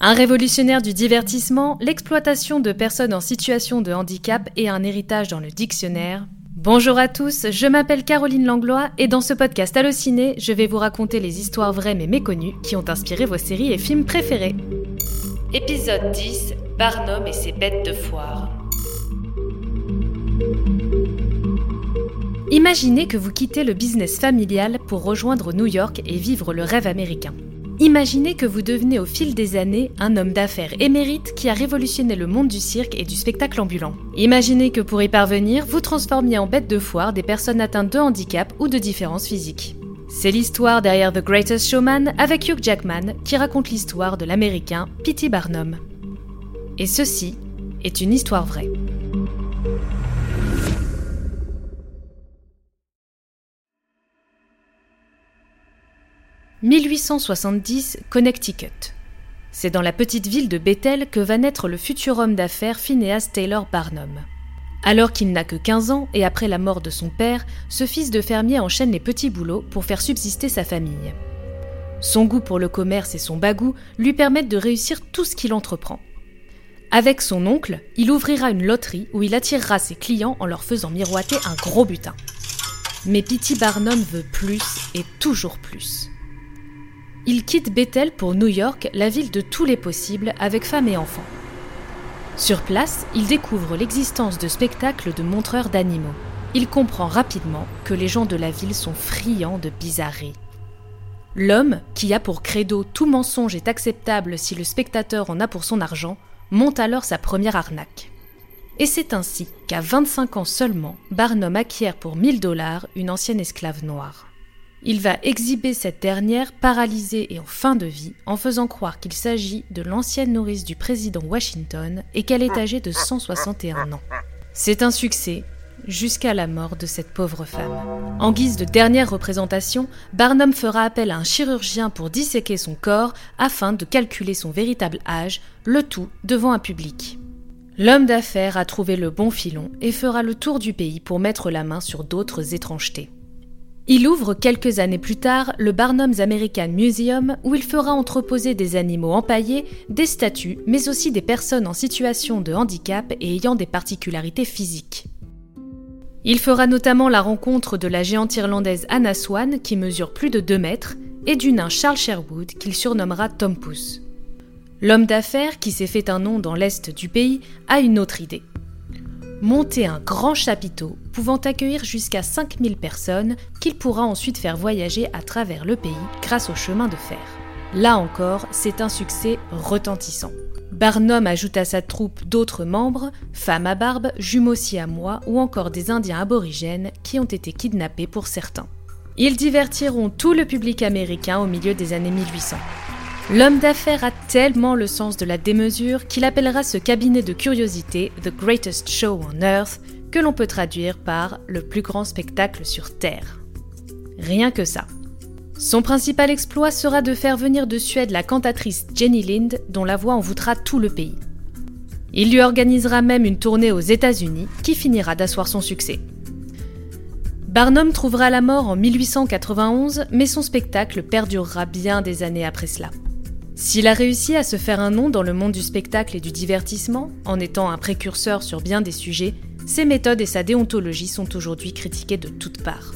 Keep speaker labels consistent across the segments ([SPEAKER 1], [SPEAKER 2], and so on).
[SPEAKER 1] Un révolutionnaire du divertissement, l'exploitation de personnes en situation de handicap et un héritage dans le dictionnaire. Bonjour à tous, je m'appelle Caroline Langlois et dans ce podcast Allociné, je vais vous raconter les histoires vraies mais méconnues qui ont inspiré vos séries et films préférés. Épisode 10 Barnum et ses bêtes de foire. Imaginez que vous quittez le business familial pour rejoindre New York et vivre le rêve américain. Imaginez que vous devenez au fil des années un homme d'affaires émérite qui a révolutionné le monde du cirque et du spectacle ambulant. Imaginez que pour y parvenir, vous transformiez en bêtes de foire des personnes atteintes de handicap ou de différences physiques. C'est l'histoire derrière The Greatest Showman avec Hugh Jackman qui raconte l'histoire de l'américain P.T. Barnum. Et ceci est une histoire vraie. 1870, Connecticut. C'est dans la petite ville de Bethel que va naître le futur homme d'affaires Phineas Taylor Barnum. Alors qu'il n'a que 15 ans et après la mort de son père, ce fils de fermier enchaîne les petits boulots pour faire subsister sa famille. Son goût pour le commerce et son bagou lui permettent de réussir tout ce qu'il entreprend. Avec son oncle, il ouvrira une loterie où il attirera ses clients en leur faisant miroiter un gros butin. Mais Pity Barnum veut plus et toujours plus. Il quitte Bethel pour New York, la ville de tous les possibles, avec femme et enfants. Sur place, il découvre l'existence de spectacles de montreurs d'animaux. Il comprend rapidement que les gens de la ville sont friands de bizarreries. L'homme, qui a pour credo tout mensonge est acceptable si le spectateur en a pour son argent, monte alors sa première arnaque. Et c'est ainsi qu'à 25 ans seulement, Barnum acquiert pour 1000 dollars une ancienne esclave noire. Il va exhiber cette dernière paralysée et en fin de vie en faisant croire qu'il s'agit de l'ancienne nourrice du président Washington et qu'elle est âgée de 161 ans. C'est un succès jusqu'à la mort de cette pauvre femme. En guise de dernière représentation, Barnum fera appel à un chirurgien pour disséquer son corps afin de calculer son véritable âge, le tout devant un public. L'homme d'affaires a trouvé le bon filon et fera le tour du pays pour mettre la main sur d'autres étrangetés. Il ouvre quelques années plus tard le Barnum's American Museum où il fera entreposer des animaux empaillés, des statues, mais aussi des personnes en situation de handicap et ayant des particularités physiques. Il fera notamment la rencontre de la géante irlandaise Anna Swan qui mesure plus de 2 mètres et du nain Charles Sherwood qu'il surnommera Tom Pouce. L'homme d'affaires qui s'est fait un nom dans l'est du pays a une autre idée monter un grand chapiteau pouvant accueillir jusqu'à 5000 personnes qu'il pourra ensuite faire voyager à travers le pays grâce au chemin de fer. Là encore, c'est un succès retentissant. Barnum ajoute à sa troupe d'autres membres, femmes à barbe, jumeaux siamois ou encore des Indiens aborigènes qui ont été kidnappés pour certains. Ils divertiront tout le public américain au milieu des années 1800. L'homme d'affaires a tellement le sens de la démesure qu'il appellera ce cabinet de curiosité The Greatest Show on Earth, que l'on peut traduire par le plus grand spectacle sur Terre. Rien que ça. Son principal exploit sera de faire venir de Suède la cantatrice Jenny Lind, dont la voix envoûtera tout le pays. Il lui organisera même une tournée aux États-Unis qui finira d'asseoir son succès. Barnum trouvera la mort en 1891, mais son spectacle perdurera bien des années après cela. S'il a réussi à se faire un nom dans le monde du spectacle et du divertissement, en étant un précurseur sur bien des sujets, ses méthodes et sa déontologie sont aujourd'hui critiquées de toutes parts.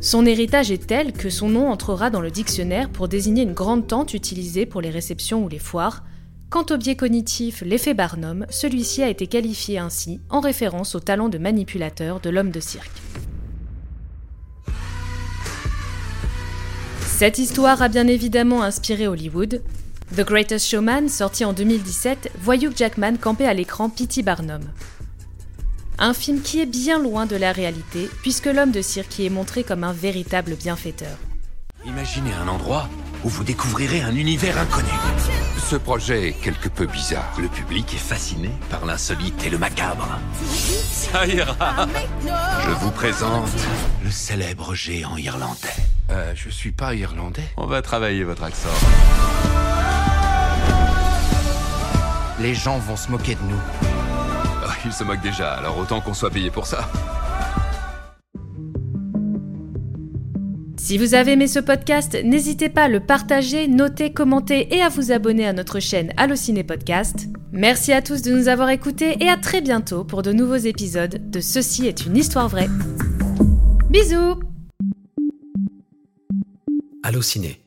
[SPEAKER 1] Son héritage est tel que son nom entrera dans le dictionnaire pour désigner une grande tente utilisée pour les réceptions ou les foires. Quant au biais cognitif, l'effet Barnum, celui-ci a été qualifié ainsi en référence au talent de manipulateur de l'homme de cirque. Cette histoire a bien évidemment inspiré Hollywood, The Greatest Showman, sorti en 2017, voit Hugh Jackman camper à l'écran P.T. Barnum. Un film qui est bien loin de la réalité, puisque l'homme de cirque y est montré comme un véritable bienfaiteur.
[SPEAKER 2] Imaginez un endroit où vous découvrirez un univers inconnu. Ce projet est quelque peu bizarre. Le public est fasciné par l'insolite et le macabre. Ça ira Je vous présente le célèbre géant irlandais.
[SPEAKER 3] Euh, je suis pas irlandais.
[SPEAKER 2] On va travailler votre accent.
[SPEAKER 3] Les gens vont se moquer de nous.
[SPEAKER 2] Ah, ils se moquent déjà, alors autant qu'on soit payé pour ça.
[SPEAKER 1] Si vous avez aimé ce podcast, n'hésitez pas à le partager, noter, commenter et à vous abonner à notre chaîne Allociné Podcast. Merci à tous de nous avoir écoutés et à très bientôt pour de nouveaux épisodes de Ceci est une histoire vraie. Bisous
[SPEAKER 4] Allociné